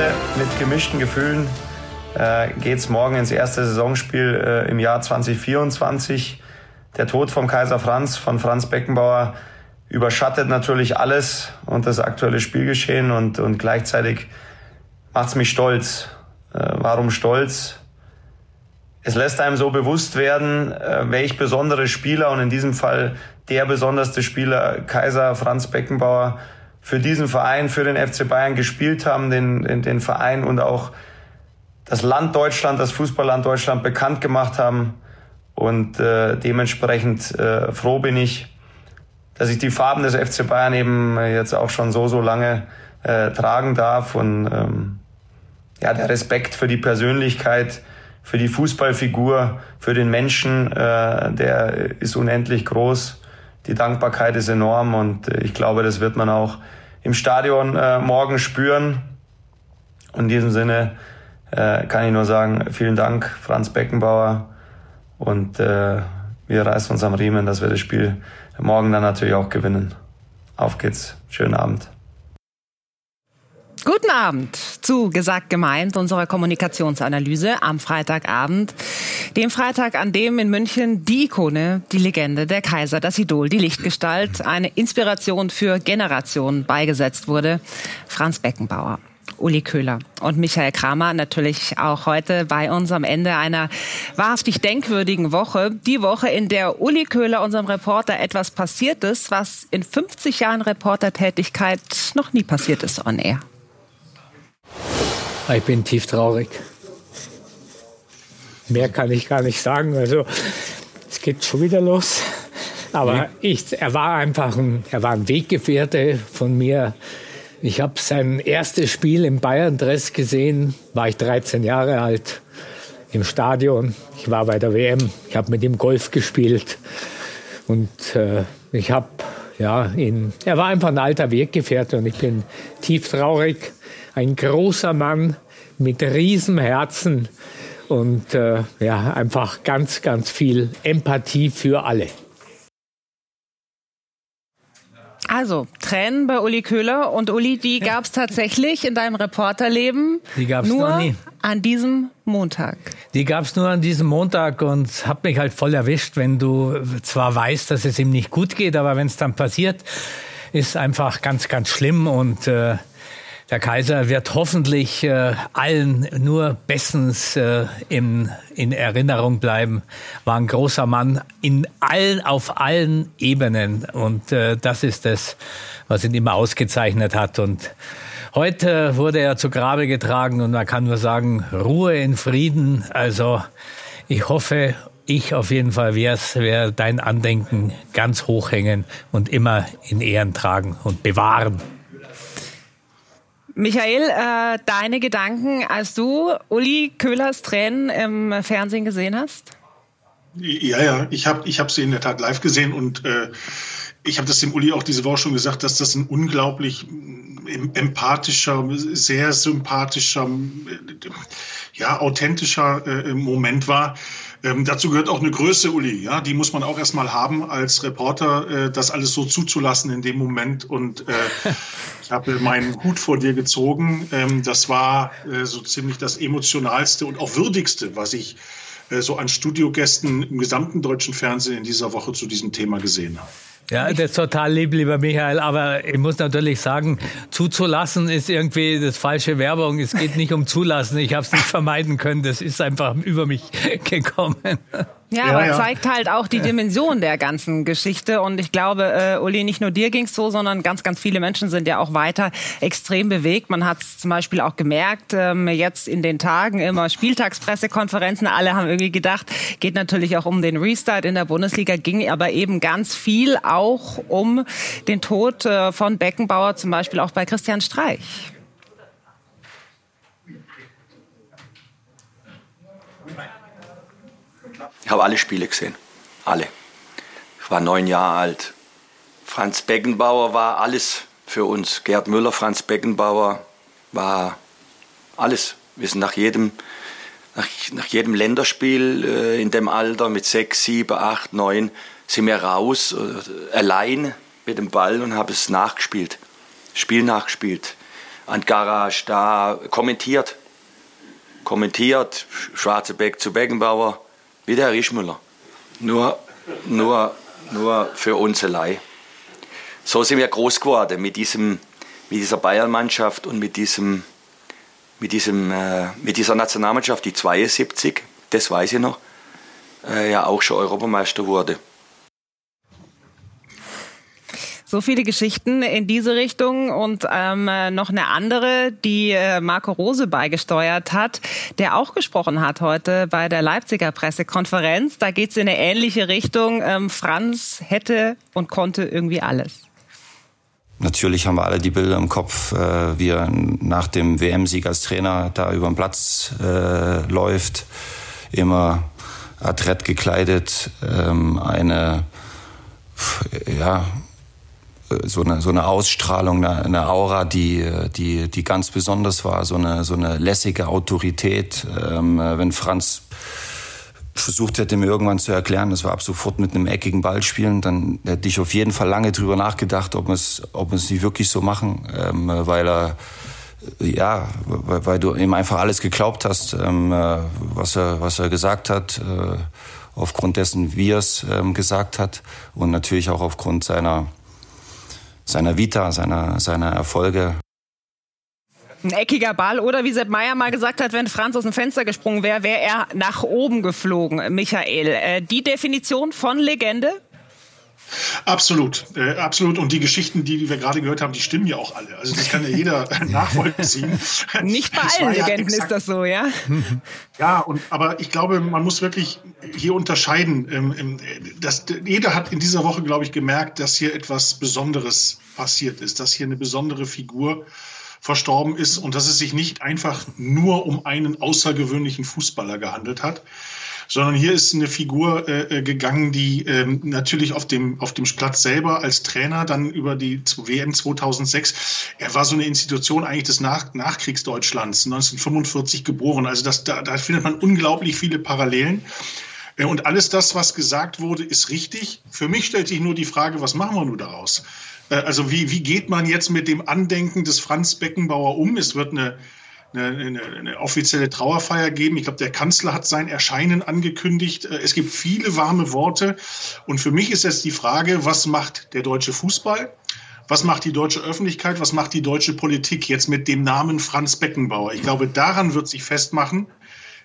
Ende mit gemischten Gefühlen äh, geht es morgen ins erste Saisonspiel äh, im Jahr 2024. Der Tod vom Kaiser Franz, von Franz Beckenbauer, überschattet natürlich alles und das aktuelle Spielgeschehen und, und gleichzeitig macht's mich stolz. Äh, warum stolz? Es lässt einem so bewusst werden, äh, welch besondere Spieler und in diesem Fall der besonderste Spieler Kaiser Franz Beckenbauer für diesen Verein, für den FC Bayern gespielt haben, den, den, den Verein und auch das Land Deutschland, das Fußballland Deutschland bekannt gemacht haben. Und äh, dementsprechend äh, froh bin ich, dass ich die Farben des FC Bayern eben jetzt auch schon so, so lange äh, tragen darf. Und ähm, ja, der Respekt für die Persönlichkeit, für die Fußballfigur, für den Menschen, äh, der ist unendlich groß. Die Dankbarkeit ist enorm und äh, ich glaube, das wird man auch im Stadion äh, morgen spüren. Und in diesem Sinne äh, kann ich nur sagen, vielen Dank, Franz Beckenbauer. Und äh, wir reißen uns am Riemen, dass wir das Spiel morgen dann natürlich auch gewinnen. Auf geht's. Schönen Abend. Guten Abend zu Gesagt gemeint, unserer Kommunikationsanalyse am Freitagabend. Dem Freitag, an dem in München die Ikone, die Legende, der Kaiser, das Idol, die Lichtgestalt, eine Inspiration für Generationen beigesetzt wurde. Franz Beckenbauer. Uli Köhler und Michael Kramer natürlich auch heute bei uns am Ende einer wahrhaftig denkwürdigen Woche. Die Woche, in der Uli Köhler, unserem Reporter, etwas passiert ist, was in 50 Jahren Reportertätigkeit noch nie passiert ist on air. Ich bin tief traurig. Mehr kann ich gar nicht sagen. Also es geht schon wieder los. Aber ich, er war einfach ein, er war ein Weggefährte von mir. Ich habe sein erstes Spiel im Bayern-Dress gesehen, war ich 13 Jahre alt, im Stadion. Ich war bei der WM, ich habe mit ihm Golf gespielt. Und äh, ich habe, ja, ihn, er war einfach ein alter Weggefährte und ich bin tief traurig. Ein großer Mann mit Riesenherzen und äh, ja, einfach ganz, ganz viel Empathie für alle. Also, Tränen bei Uli Köhler und Uli, die gab es tatsächlich in deinem Reporterleben. Die gab es nur noch nie. an diesem Montag. Die gab es nur an diesem Montag und hat mich halt voll erwischt, wenn du zwar weißt, dass es ihm nicht gut geht, aber wenn es dann passiert, ist einfach ganz, ganz schlimm und äh, der Kaiser wird hoffentlich äh, allen nur bestens äh, in, in Erinnerung bleiben. War ein großer Mann in allen, auf allen Ebenen. Und äh, das ist das, was ihn immer ausgezeichnet hat. Und heute wurde er zu Grabe getragen und man kann nur sagen, Ruhe in Frieden. Also ich hoffe, ich auf jeden Fall werde dein Andenken ganz hoch hängen und immer in Ehren tragen und bewahren. Michael, äh, deine Gedanken, als du Uli Köhlers Tränen im Fernsehen gesehen hast? Ja, ja, ich habe ich hab sie in der Tat live gesehen und äh, ich habe das dem Uli auch diese Woche schon gesagt, dass das ein unglaublich mm, empathischer, sehr sympathischer, ja, authentischer äh, Moment war. Ähm, dazu gehört auch eine Größe, Uli. Ja, die muss man auch erstmal haben als Reporter, äh, das alles so zuzulassen in dem Moment. Und äh, ich habe meinen Hut vor dir gezogen. Ähm, das war äh, so ziemlich das emotionalste und auch würdigste, was ich äh, so an Studiogästen im gesamten deutschen Fernsehen in dieser Woche zu diesem Thema gesehen habe. Ja, das ist total lieb, lieber Michael. Aber ich muss natürlich sagen, zuzulassen ist irgendwie das falsche Werbung. Es geht nicht um zulassen. Ich habe es nicht vermeiden können. Das ist einfach über mich gekommen. Ja, ja aber ja. zeigt halt auch die Dimension der ganzen Geschichte. Und ich glaube, äh, Uli, nicht nur dir ging's so, sondern ganz, ganz viele Menschen sind ja auch weiter extrem bewegt. Man hat es zum Beispiel auch gemerkt, ähm, jetzt in den Tagen immer Spieltagspressekonferenzen. Alle haben irgendwie gedacht, geht natürlich auch um den Restart in der Bundesliga, ging aber eben ganz viel auch um den Tod äh, von Beckenbauer, zum Beispiel auch bei Christian Streich. Ich habe alle Spiele gesehen. Alle. Ich war neun Jahre alt. Franz Beckenbauer war alles für uns. Gerd Müller, Franz Beckenbauer war alles. Wir sind nach jedem, nach, nach jedem Länderspiel äh, in dem Alter mit sechs, sieben, acht, neun sind wir raus, äh, allein mit dem Ball und haben es nachgespielt. Spiel nachgespielt. an Garage da kommentiert. Kommentiert, Schwarzebeck zu Beckenbauer, wie der Herr Rischmüller. Nur, nur, nur für uns allein. So sind wir groß geworden mit, diesem, mit dieser Bayern-Mannschaft und mit, diesem, mit, diesem, äh, mit dieser Nationalmannschaft, die 72, das weiß ich noch, äh, ja auch schon Europameister wurde. So viele Geschichten in diese Richtung und ähm, noch eine andere, die äh, Marco Rose beigesteuert hat, der auch gesprochen hat heute bei der Leipziger Pressekonferenz. Da geht es in eine ähnliche Richtung. Ähm, Franz hätte und konnte irgendwie alles. Natürlich haben wir alle die Bilder im Kopf, äh, wie er nach dem WM-Sieg als Trainer da über den Platz äh, läuft, immer adrett gekleidet, ähm, eine ja so eine, so eine Ausstrahlung, eine, eine Aura, die, die, die ganz besonders war, so eine, so eine lässige Autorität. Ähm, wenn Franz versucht hätte, mir irgendwann zu erklären, das war ab sofort mit einem eckigen Ball spielen, dann hätte ich auf jeden Fall lange drüber nachgedacht, ob wir es, ob wir es nicht wirklich so machen, ähm, weil er, ja, weil, weil, du ihm einfach alles geglaubt hast, ähm, was er, was er gesagt hat, äh, aufgrund dessen, wie er es ähm, gesagt hat und natürlich auch aufgrund seiner, seiner Vita, seiner, seiner Erfolge. Ein eckiger Ball oder wie Sepp Meier mal gesagt hat, wenn Franz aus dem Fenster gesprungen wäre, wäre er nach oben geflogen, Michael. Äh, die Definition von Legende? Absolut, äh, absolut. Und die Geschichten, die, wir gerade gehört haben, die stimmen ja auch alle. Also das kann ja jeder nachvollziehen. Nicht bei allen ja Legenden ist das so, ja? Ja, und, aber ich glaube, man muss wirklich hier unterscheiden. Ähm, ähm, dass, jeder hat in dieser Woche, glaube ich, gemerkt, dass hier etwas Besonderes passiert ist, dass hier eine besondere Figur verstorben ist und dass es sich nicht einfach nur um einen außergewöhnlichen Fußballer gehandelt hat, sondern hier ist eine Figur äh, äh, gegangen, die ähm, natürlich auf dem, auf dem Platz selber als Trainer dann über die WM 2006, er war so eine Institution eigentlich des Nach Nachkriegsdeutschlands, 1945 geboren. Also das, da, da findet man unglaublich viele Parallelen. Äh, und alles das, was gesagt wurde, ist richtig. Für mich stellt sich nur die Frage, was machen wir nun daraus? Äh, also wie, wie geht man jetzt mit dem Andenken des Franz Beckenbauer um? Es wird eine eine, eine, eine offizielle Trauerfeier geben. Ich glaube, der Kanzler hat sein Erscheinen angekündigt. Äh, es gibt viele warme Worte. Und für mich ist jetzt die Frage, was macht der deutsche Fußball? Was macht die deutsche Öffentlichkeit? Was macht die deutsche Politik jetzt mit dem Namen Franz Beckenbauer? Ich glaube, daran wird sich festmachen,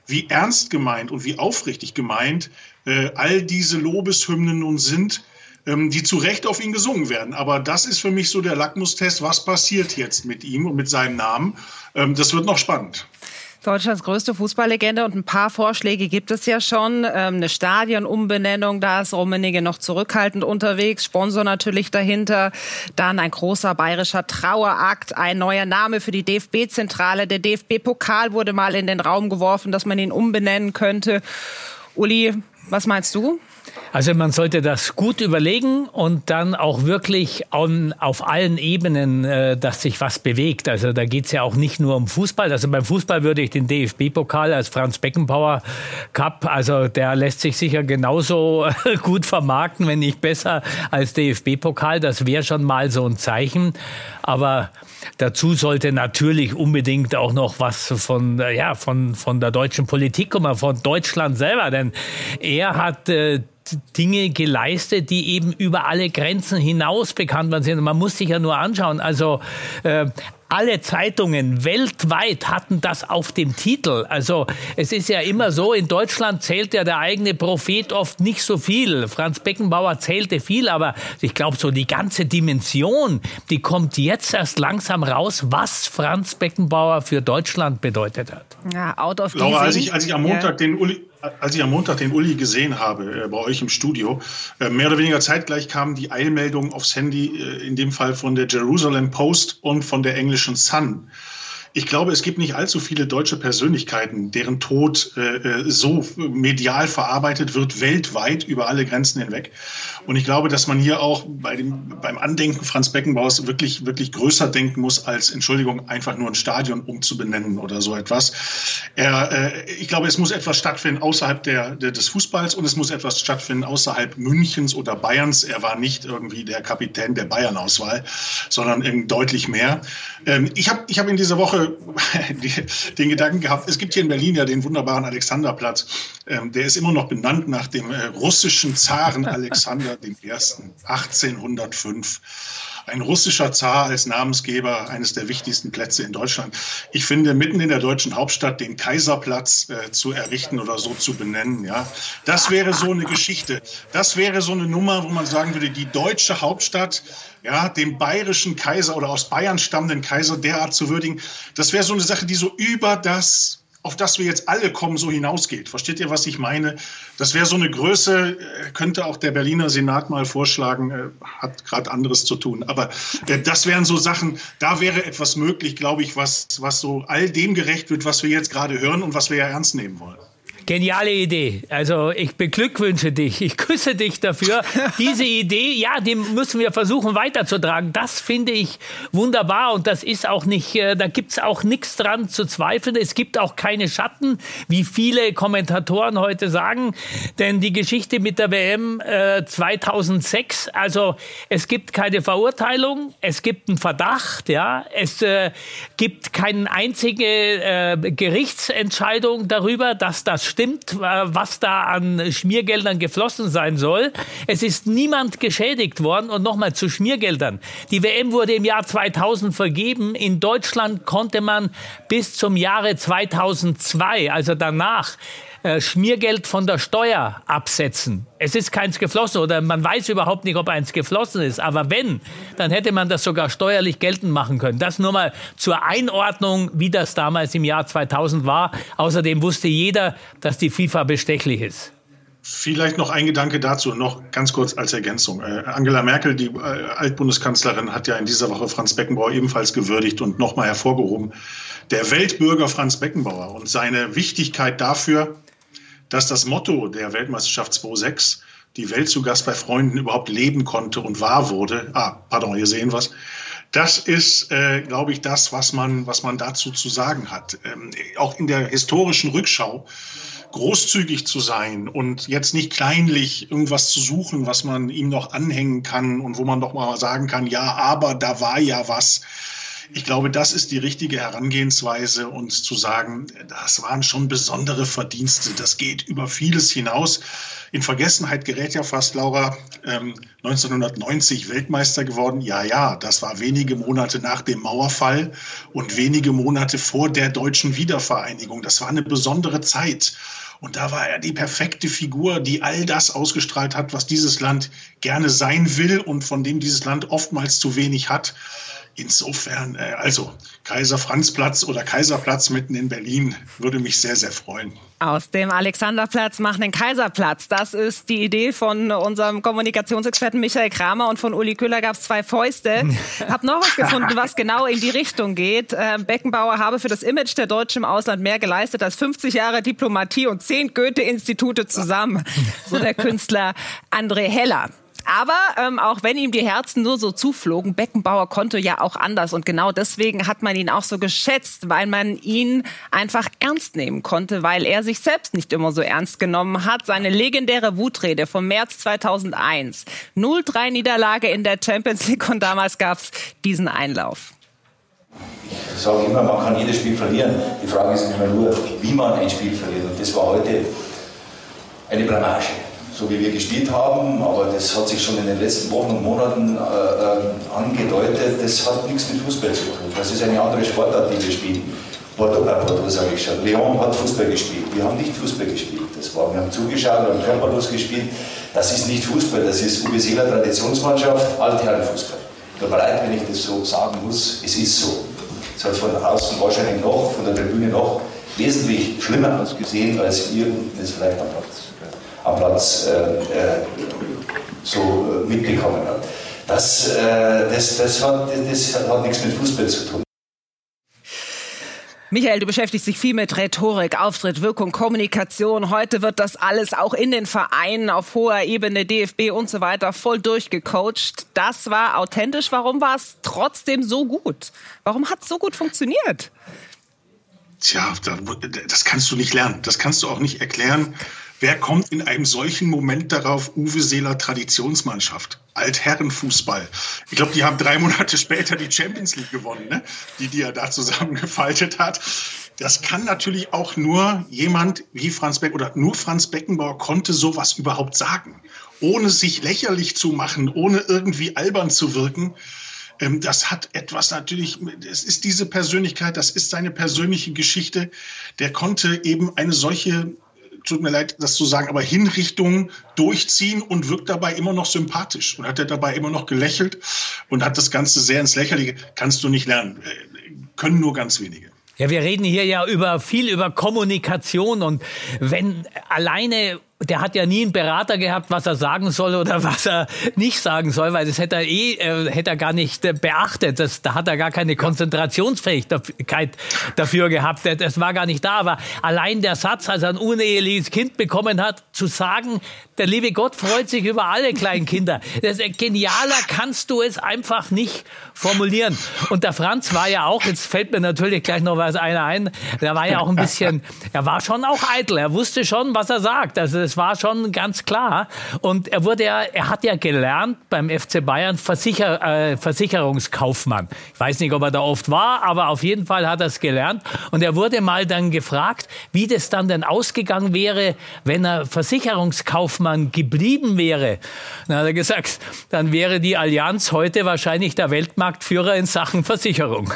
wie ernst gemeint und wie aufrichtig gemeint äh, all diese Lobeshymnen nun sind, die zu Recht auf ihn gesungen werden. Aber das ist für mich so der Lackmustest, was passiert jetzt mit ihm und mit seinem Namen. Ähm, das wird noch spannend. Deutschlands größte Fußballlegende und ein paar Vorschläge gibt es ja schon. Ähm, eine Stadionumbenennung, da ist Rummenigge noch zurückhaltend unterwegs. Sponsor natürlich dahinter. Dann ein großer bayerischer Trauerakt, ein neuer Name für die DFB-Zentrale. Der DFB-Pokal wurde mal in den Raum geworfen, dass man ihn umbenennen könnte. Uli, was meinst du? Also man sollte das gut überlegen und dann auch wirklich on, auf allen Ebenen, äh, dass sich was bewegt. Also da geht's ja auch nicht nur um Fußball. Also beim Fußball würde ich den DFB-Pokal als Franz Beckenbauer Cup, also der lässt sich sicher genauso gut vermarkten, wenn nicht besser als DFB-Pokal. Das wäre schon mal so ein Zeichen. Aber dazu sollte natürlich unbedingt auch noch was von, ja, von, von der deutschen Politik kommen, von Deutschland selber. Denn er hat äh, Dinge geleistet, die eben über alle Grenzen hinaus bekannt sind. Man muss sich ja nur anschauen. Also äh, alle Zeitungen weltweit hatten das auf dem Titel. Also es ist ja immer so, in Deutschland zählt ja der eigene Prophet oft nicht so viel. Franz Beckenbauer zählte viel, aber ich glaube, so die ganze Dimension, die kommt jetzt erst langsam raus, was Franz Beckenbauer für Deutschland bedeutet hat. Ja, out of Laura, als ich, als ich am Montag ja. den Uli als ich am Montag den Uli gesehen habe äh, bei euch im Studio, äh, mehr oder weniger zeitgleich kamen die Eilmeldungen aufs Handy, äh, in dem Fall von der Jerusalem Post und von der englischen Sun. Ich glaube, es gibt nicht allzu viele deutsche Persönlichkeiten, deren Tod äh, äh, so medial verarbeitet wird, weltweit über alle Grenzen hinweg. Und ich glaube, dass man hier auch bei dem, beim Andenken Franz Beckenbauers wirklich, wirklich größer denken muss, als, Entschuldigung, einfach nur ein Stadion umzubenennen oder so etwas. Er, äh, ich glaube, es muss etwas stattfinden außerhalb der, der, des Fußballs und es muss etwas stattfinden außerhalb Münchens oder Bayerns. Er war nicht irgendwie der Kapitän der Bayern-Auswahl, sondern deutlich mehr. Ähm, ich habe ich hab in dieser Woche den Gedanken gehabt, es gibt hier in Berlin ja den wunderbaren Alexanderplatz. Ähm, der ist immer noch benannt nach dem äh, russischen Zaren Alexander I. 1805 ein russischer Zar als Namensgeber eines der wichtigsten Plätze in Deutschland. Ich finde, mitten in der deutschen Hauptstadt den Kaiserplatz äh, zu errichten oder so zu benennen, ja, das wäre so eine Geschichte. Das wäre so eine Nummer, wo man sagen würde, die deutsche Hauptstadt ja, dem bayerischen Kaiser oder aus Bayern stammenden Kaiser derart zu würdigen, das wäre so eine Sache, die so über das auf das wir jetzt alle kommen, so hinausgeht. Versteht ihr, was ich meine? Das wäre so eine Größe, äh, könnte auch der Berliner Senat mal vorschlagen, äh, hat gerade anderes zu tun. Aber äh, das wären so Sachen, da wäre etwas möglich, glaube ich, was, was so all dem gerecht wird, was wir jetzt gerade hören und was wir ja ernst nehmen wollen. Geniale Idee. Also ich beglückwünsche dich. Ich küsse dich dafür. Diese Idee, ja, die müssen wir versuchen weiterzutragen. Das finde ich wunderbar und das ist auch nicht, äh, da gibt's auch nichts dran zu zweifeln. Es gibt auch keine Schatten, wie viele Kommentatoren heute sagen. Denn die Geschichte mit der WM äh, 2006, also es gibt keine Verurteilung, es gibt einen Verdacht, ja, es äh, gibt keine einzige äh, Gerichtsentscheidung darüber, dass das stimmt, äh, was da an Schmiergeldern geflossen sein soll. Es ist niemand geschädigt worden. Und nochmal zu Schmiergeldern. Die WM wurde im Jahr 2000 vergeben. In Deutschland konnte man bis zum Jahre 2002, also danach, äh, Schmiergeld von der Steuer absetzen. Es ist keins geflossen oder man weiß überhaupt nicht, ob eins geflossen ist. Aber wenn, dann hätte man das sogar steuerlich geltend machen können. Das nur mal zur Einordnung, wie das damals im Jahr 2000 war. Außerdem wusste jeder, dass die FIFA bestechlich ist. Vielleicht noch ein Gedanke dazu, noch ganz kurz als Ergänzung. Äh, Angela Merkel, die äh, Altbundeskanzlerin, hat ja in dieser Woche Franz Beckenbauer ebenfalls gewürdigt und nochmal hervorgehoben. Der Weltbürger Franz Beckenbauer und seine Wichtigkeit dafür, dass das Motto der Weltmeisterschaft 2006, die Welt zu Gast bei Freunden, überhaupt leben konnte und wahr wurde. Ah, pardon, hier sehen was. Das ist, äh, glaube ich, das, was man, was man dazu zu sagen hat. Ähm, auch in der historischen Rückschau großzügig zu sein und jetzt nicht kleinlich irgendwas zu suchen, was man ihm noch anhängen kann und wo man doch mal sagen kann, ja, aber da war ja was. Ich glaube, das ist die richtige Herangehensweise, uns zu sagen, das waren schon besondere Verdienste. Das geht über vieles hinaus. In Vergessenheit gerät ja fast Laura, ähm, 1990 Weltmeister geworden. Ja, ja, das war wenige Monate nach dem Mauerfall und wenige Monate vor der deutschen Wiedervereinigung. Das war eine besondere Zeit. Und da war er die perfekte Figur, die all das ausgestrahlt hat, was dieses Land gerne sein will und von dem dieses Land oftmals zu wenig hat. Insofern, äh, also Kaiser Franz Platz oder Kaiserplatz mitten in Berlin würde mich sehr, sehr freuen. Aus dem Alexanderplatz machen den Kaiserplatz. Das ist die Idee von unserem Kommunikationsexperten Michael Kramer und von Uli Köhler gab es zwei Fäuste. Hab noch was gefunden, was genau in die Richtung geht. Äh, Beckenbauer habe für das Image der Deutschen im Ausland mehr geleistet als 50 Jahre Diplomatie und zehn Goethe-Institute zusammen. So der Künstler André Heller. Aber ähm, auch wenn ihm die Herzen nur so zuflogen, Beckenbauer konnte ja auch anders. Und genau deswegen hat man ihn auch so geschätzt, weil man ihn einfach ernst nehmen konnte, weil er sich selbst nicht immer so ernst genommen hat. Seine legendäre Wutrede vom März 2001. 0-3 Niederlage in der Champions League und damals gab's diesen Einlauf. Ich sage immer, man kann jedes Spiel verlieren. Die Frage ist immer nur, wie man ein Spiel verliert. Und das war heute eine Blamage so wie wir gespielt haben, aber das hat sich schon in den letzten Wochen und Monaten äh, äh, angedeutet, das hat nichts mit Fußball zu tun. Das ist eine andere Sportart, die wir spielen. Porto, äh, Porto sage ich schon. Leon hat Fußball gespielt. Wir haben nicht Fußball gespielt. Das war, wir haben zugeschaut, wir haben körperlos gespielt. Das ist nicht Fußball, das ist Uwe Seeler Traditionsmannschaft, Altherrenfußball. Tut mir leid, wenn ich das so sagen muss, es ist so. Es hat von außen wahrscheinlich noch, von der Tribüne noch, wesentlich schlimmer ausgesehen, als wir es vielleicht am Platz am Platz äh, äh, so äh, mitbekommen hat. Das, das, das, hat, das hat nichts mit Fußball zu tun. Michael, du beschäftigst dich viel mit Rhetorik, Auftritt, Wirkung, Kommunikation. Heute wird das alles auch in den Vereinen auf hoher Ebene, DFB und so weiter, voll durchgecoacht. Das war authentisch. Warum war es trotzdem so gut? Warum hat es so gut funktioniert? Tja, das kannst du nicht lernen. Das kannst du auch nicht erklären. Wer kommt in einem solchen Moment darauf, Uwe Seeler Traditionsmannschaft, Altherrenfußball? Ich glaube, die haben drei Monate später die Champions League gewonnen, ne? die, die er da zusammengefaltet hat. Das kann natürlich auch nur jemand wie Franz Beck oder nur Franz Beckenbauer konnte sowas überhaupt sagen, ohne sich lächerlich zu machen, ohne irgendwie albern zu wirken ähm, das hat etwas natürlich, es ist diese Persönlichkeit, das ist seine persönliche Geschichte. Der konnte eben eine solche tut mir leid, das zu sagen, aber Hinrichtungen durchziehen und wirkt dabei immer noch sympathisch und hat er dabei immer noch gelächelt und hat das Ganze sehr ins Lächerliche. Kannst du nicht lernen. Äh, können nur ganz wenige. Ja, wir reden hier ja über viel über Kommunikation und wenn alleine der hat ja nie einen Berater gehabt, was er sagen soll oder was er nicht sagen soll, weil das hätte er eh, äh, hätte er gar nicht äh, beachtet. Das, da hat er gar keine Konzentrationsfähigkeit dafür gehabt. Das war gar nicht da. Aber allein der Satz, als er ein uneheliches Kind bekommen hat, zu sagen, der liebe Gott freut sich über alle kleinen Kinder. Das, genialer kannst du es einfach nicht formulieren. Und der Franz war ja auch, jetzt fällt mir natürlich gleich noch was einer ein, der war ja auch ein bisschen, er war schon auch eitel. Er wusste schon, was er sagt. Also das war schon ganz klar. Und er wurde ja, er hat ja gelernt beim FC Bayern Versicher, äh, Versicherungskaufmann. Ich weiß nicht, ob er da oft war, aber auf jeden Fall hat er es gelernt. Und er wurde mal dann gefragt, wie das dann denn ausgegangen wäre, wenn er Versicherungskaufmann geblieben wäre. Dann hat er gesagt, dann wäre die Allianz heute wahrscheinlich der Weltmarktführer in Sachen Versicherung.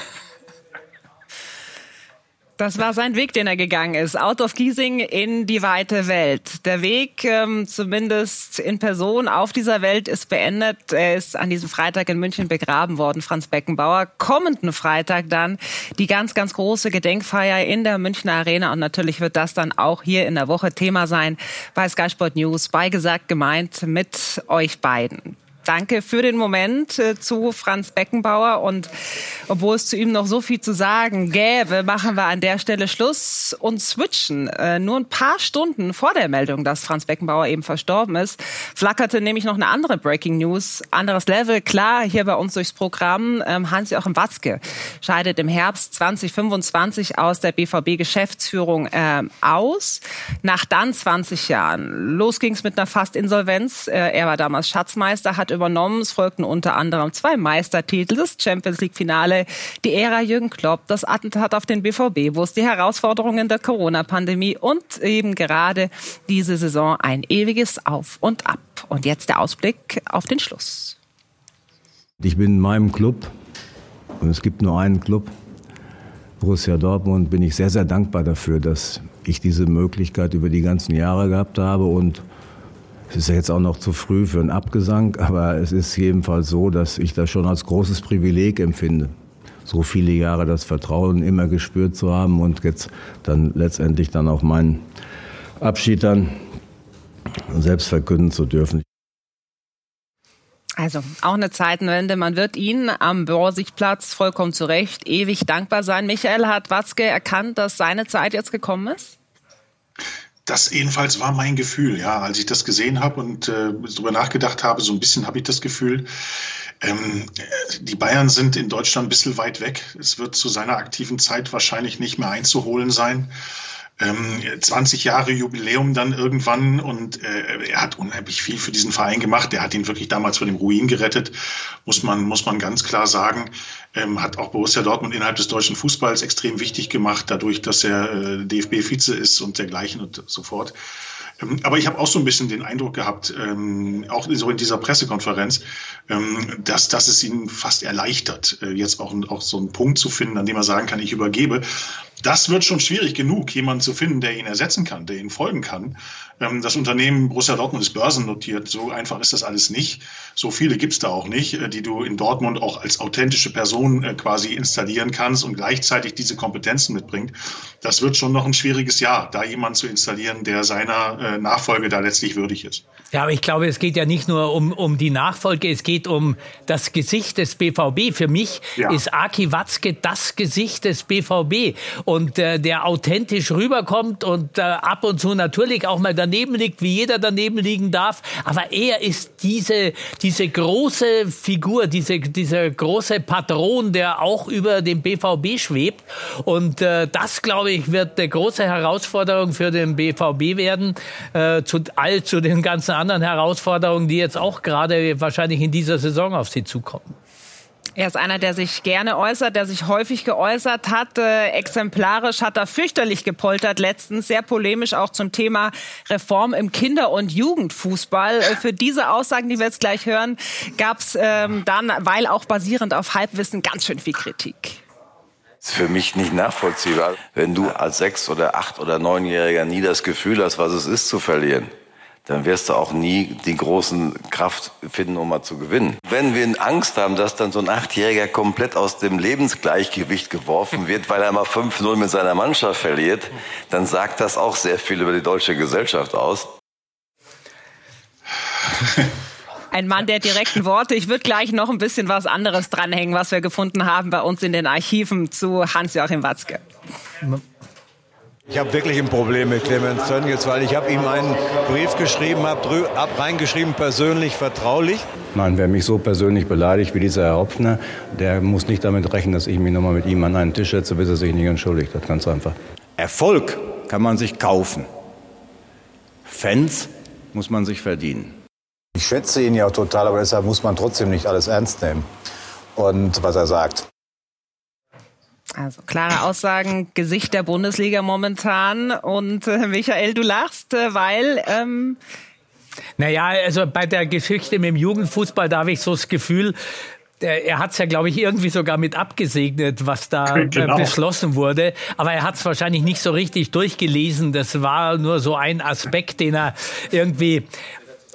Das war sein Weg, den er gegangen ist. Out of Giesing in die weite Welt. Der Weg, ähm, zumindest in Person, auf dieser Welt ist beendet. Er ist an diesem Freitag in München begraben worden, Franz Beckenbauer. Kommenden Freitag dann die ganz, ganz große Gedenkfeier in der Münchner Arena. Und natürlich wird das dann auch hier in der Woche Thema sein bei Sky Sport News, bei gesagt gemeint mit euch beiden. Danke für den Moment äh, zu Franz Beckenbauer. Und obwohl es zu ihm noch so viel zu sagen gäbe, machen wir an der Stelle Schluss und switchen. Äh, nur ein paar Stunden vor der Meldung, dass Franz Beckenbauer eben verstorben ist, flackerte nämlich noch eine andere Breaking News. Anderes Level, klar, hier bei uns durchs Programm. Ähm, Hans-Joachim Watzke scheidet im Herbst 2025 aus der BVB-Geschäftsführung äh, aus. Nach dann 20 Jahren. Los ging es mit einer Fast-Insolvenz. Er war damals Schatzmeister, hat übernommen. Es folgten unter anderem zwei Meistertitel, das Champions League Finale, die Ära Jürgen Klopp, das Attentat auf den BVB, wo es die Herausforderungen der Corona-Pandemie und eben gerade diese Saison ein ewiges Auf und Ab. Und jetzt der Ausblick auf den Schluss. Ich bin in meinem Club und es gibt nur einen Club, Borussia Dortmund, bin ich sehr, sehr dankbar dafür, dass ich diese Möglichkeit über die ganzen Jahre gehabt habe und es ist ja jetzt auch noch zu früh für einen Abgesang, aber es ist jedenfalls so, dass ich das schon als großes Privileg empfinde, so viele Jahre das Vertrauen immer gespürt zu haben und jetzt dann letztendlich dann auch meinen Abschied dann selbst verkünden zu dürfen. Also auch eine Zeitenwende. Man wird Ihnen am Borsigplatz vollkommen zu Recht ewig dankbar sein. Michael, hat Watzke erkannt, dass seine Zeit jetzt gekommen ist? Das jedenfalls war mein Gefühl, ja, als ich das gesehen habe und äh, darüber nachgedacht habe, so ein bisschen habe ich das Gefühl, ähm, die Bayern sind in Deutschland ein bisschen weit weg. Es wird zu seiner aktiven Zeit wahrscheinlich nicht mehr einzuholen sein ähm, 20 Jahre Jubiläum dann irgendwann und äh, er hat unheimlich viel für diesen Verein gemacht. Er hat ihn wirklich damals von dem Ruin gerettet, muss man, muss man ganz klar sagen. Ähm, hat auch Borussia Dortmund innerhalb des deutschen Fußballs extrem wichtig gemacht, dadurch, dass er äh, DFB-Vize ist und dergleichen und so fort. Ähm, aber ich habe auch so ein bisschen den Eindruck gehabt, ähm, auch so in dieser Pressekonferenz, ähm, dass, dass es ihn fast erleichtert, äh, jetzt auch, auch so einen Punkt zu finden, an dem er sagen kann, ich übergebe. Das wird schon schwierig genug, jemanden zu finden, der ihn ersetzen kann, der ihn folgen kann. Ähm, das Unternehmen Borussia Dortmund ist börsennotiert. So einfach ist das alles nicht. So viele gibt's da auch nicht, äh, die du in Dortmund auch als authentische Person äh, quasi installieren kannst und gleichzeitig diese Kompetenzen mitbringt. Das wird schon noch ein schwieriges Jahr, da jemanden zu installieren, der seiner äh, Nachfolge da letztlich würdig ist. Ja, aber ich glaube, es geht ja nicht nur um, um die Nachfolge, es geht um das Gesicht des BVB. Für mich ja. ist Aki Watzke das Gesicht des BVB. Und äh, der authentisch rüberkommt und äh, ab und zu natürlich auch mal daneben liegt, wie jeder daneben liegen darf. Aber er ist diese, diese große Figur, diese, dieser große Patron, der auch über dem BVB schwebt. Und äh, das, glaube ich, wird eine große Herausforderung für den BVB werden, äh, zu all zu den ganzen anderen Herausforderungen, die jetzt auch gerade wahrscheinlich in dieser Saison auf sie zukommen. Er ist einer, der sich gerne äußert, der sich häufig geäußert hat. Äh, exemplarisch hat er fürchterlich gepoltert letztens, sehr polemisch auch zum Thema Reform im Kinder- und Jugendfußball. Äh, für diese Aussagen, die wir jetzt gleich hören, gab es ähm, dann, weil auch basierend auf Halbwissen, ganz schön viel Kritik. Das ist für mich nicht nachvollziehbar, wenn du als sechs oder acht oder neunjähriger nie das Gefühl hast, was es ist zu verlieren dann wirst du auch nie die großen Kraft finden, um mal zu gewinnen. Wenn wir Angst haben, dass dann so ein Achtjähriger komplett aus dem Lebensgleichgewicht geworfen wird, weil er mal 5-0 mit seiner Mannschaft verliert, dann sagt das auch sehr viel über die deutsche Gesellschaft aus. Ein Mann der direkten Worte. Ich würde gleich noch ein bisschen was anderes dranhängen, was wir gefunden haben bei uns in den Archiven zu Hans-Joachim Watzke. Ich habe wirklich ein Problem mit Clemens Tönnies, weil ich habe ihm einen Brief geschrieben, habe hab reingeschrieben, persönlich, vertraulich. Nein, wer mich so persönlich beleidigt wie dieser Herr Hopfner, der muss nicht damit rechnen, dass ich mich nochmal mit ihm an einen Tisch setze, bis er sich nicht entschuldigt hat. Ganz einfach. Erfolg kann man sich kaufen. Fans muss man sich verdienen. Ich schätze ihn ja auch total, aber deshalb muss man trotzdem nicht alles ernst nehmen. Und was er sagt. Also klare Aussagen, Gesicht der Bundesliga momentan. Und äh, Michael, du lachst, äh, weil... Ähm naja, also bei der Geschichte mit dem Jugendfußball, da habe ich so das Gefühl, er hat es ja, glaube ich, irgendwie sogar mit abgesegnet, was da äh, genau. beschlossen wurde. Aber er hat es wahrscheinlich nicht so richtig durchgelesen. Das war nur so ein Aspekt, den er irgendwie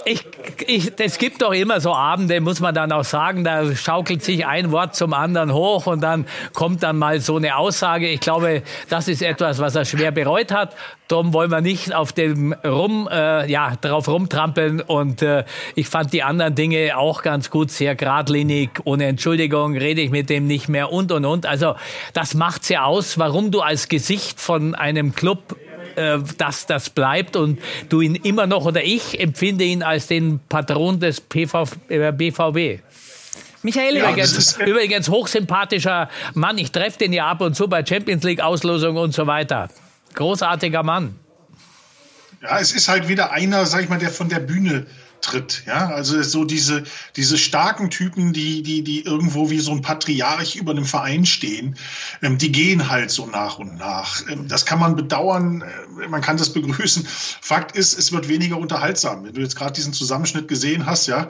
ich, ich, es gibt doch immer so Abende, muss man dann auch sagen, da schaukelt sich ein Wort zum anderen hoch und dann kommt dann mal so eine Aussage. Ich glaube, das ist etwas, was er schwer bereut hat. Darum wollen wir nicht auf dem rum, äh, ja, drauf rumtrampeln. Und äh, ich fand die anderen Dinge auch ganz gut, sehr geradlinig. Ohne Entschuldigung rede ich mit dem nicht mehr und und und. Also das macht's ja aus, warum du als Gesicht von einem Club äh, dass das bleibt und du ihn immer noch oder ich empfinde ihn als den Patron des PV, äh, BVB. Michael, ja, übrigens, übrigens hochsympathischer Mann. Ich treffe den ja ab und zu bei Champions League Auslosungen und so weiter. Großartiger Mann. Ja, es ist halt wieder einer, sag ich mal, der von der Bühne tritt. Ja, also so diese, diese starken Typen, die, die, die irgendwo wie so ein Patriarch über einem Verein stehen, ähm, die gehen halt so nach und nach. Ähm, das kann man bedauern, äh, man kann das begrüßen. Fakt ist, es wird weniger unterhaltsam. Wenn du jetzt gerade diesen Zusammenschnitt gesehen hast, ja,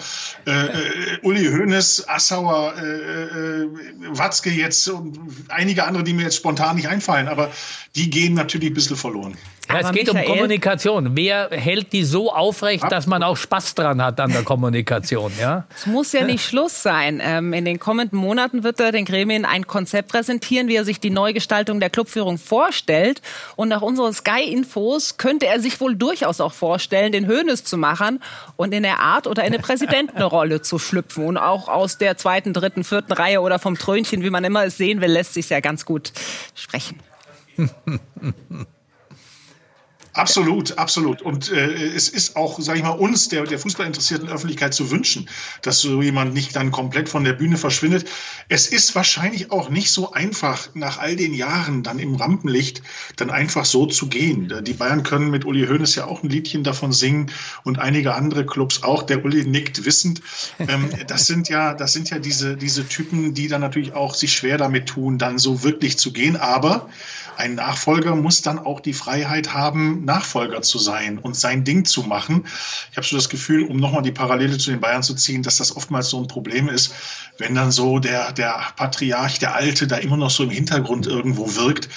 äh, äh, Uli Hoeneß, Assauer, äh, äh, Watzke jetzt und einige andere, die mir jetzt spontan nicht einfallen, aber die gehen natürlich ein bisschen verloren. Ja, es geht Michael, um Kommunikation. Wer hält die so aufrecht, dass man auch Spaß dran hat an der Kommunikation? Ja? Es muss ja nicht Schluss sein. Ähm, in den kommenden Monaten wird er den Gremien ein Konzept präsentieren, wie er sich die Neugestaltung der Clubführung vorstellt. Und nach unseren Sky-Infos könnte er sich wohl durchaus auch vorstellen, den Hönes zu machen und in der Art oder in eine Präsidentenrolle zu schlüpfen. Und auch aus der zweiten, dritten, vierten Reihe oder vom Trönchen, wie man immer es sehen will, lässt sich ja ganz gut sprechen. Absolut, absolut. Und äh, es ist auch, sage ich mal, uns, der, der fußballinteressierten Öffentlichkeit zu wünschen, dass so jemand nicht dann komplett von der Bühne verschwindet. Es ist wahrscheinlich auch nicht so einfach, nach all den Jahren dann im Rampenlicht dann einfach so zu gehen. Die Bayern können mit Uli Hoeneß ja auch ein Liedchen davon singen und einige andere Clubs auch. Der Uli nickt wissend. Ähm, das sind ja, das sind ja diese, diese Typen, die dann natürlich auch sich schwer damit tun, dann so wirklich zu gehen. Aber ein Nachfolger muss dann auch die Freiheit haben, Nachfolger zu sein und sein Ding zu machen. Ich habe so das Gefühl, um nochmal die Parallele zu den Bayern zu ziehen, dass das oftmals so ein Problem ist, wenn dann so der, der Patriarch, der Alte, da immer noch so im Hintergrund irgendwo wirkt.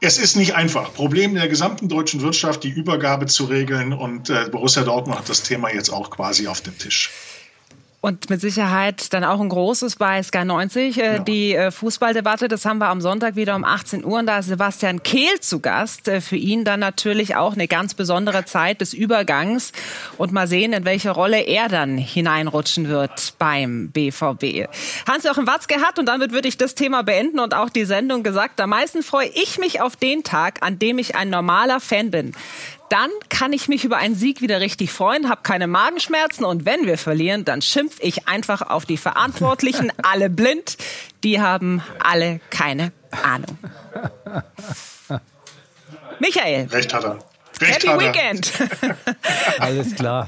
Es ist nicht einfach. Problem der gesamten deutschen Wirtschaft, die Übergabe zu regeln. Und äh, Borussia Dortmund hat das Thema jetzt auch quasi auf dem Tisch. Und mit Sicherheit dann auch ein großes bei Sky 90, äh, ja. die äh, Fußballdebatte. Das haben wir am Sonntag wieder um 18 Uhr. Und da ist Sebastian Kehl zu Gast. Äh, für ihn dann natürlich auch eine ganz besondere Zeit des Übergangs. Und mal sehen, in welche Rolle er dann hineinrutschen wird beim BVB. Hans-Jochen Watzke hat, und damit würde ich das Thema beenden und auch die Sendung gesagt, am meisten freue ich mich auf den Tag, an dem ich ein normaler Fan bin dann kann ich mich über einen Sieg wieder richtig freuen, habe keine Magenschmerzen und wenn wir verlieren, dann schimpf ich einfach auf die Verantwortlichen, alle blind, die haben alle keine Ahnung. Michael. Recht hat er. Recht Happy Weekend. Alles klar.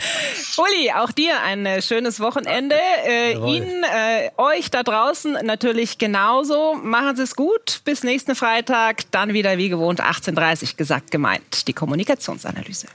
Uli, auch dir ein äh, schönes Wochenende. Äh, Ihnen, äh, euch da draußen natürlich genauso. Machen Sie es gut. Bis nächsten Freitag. Dann wieder wie gewohnt 18.30 gesagt gemeint. Die Kommunikationsanalyse.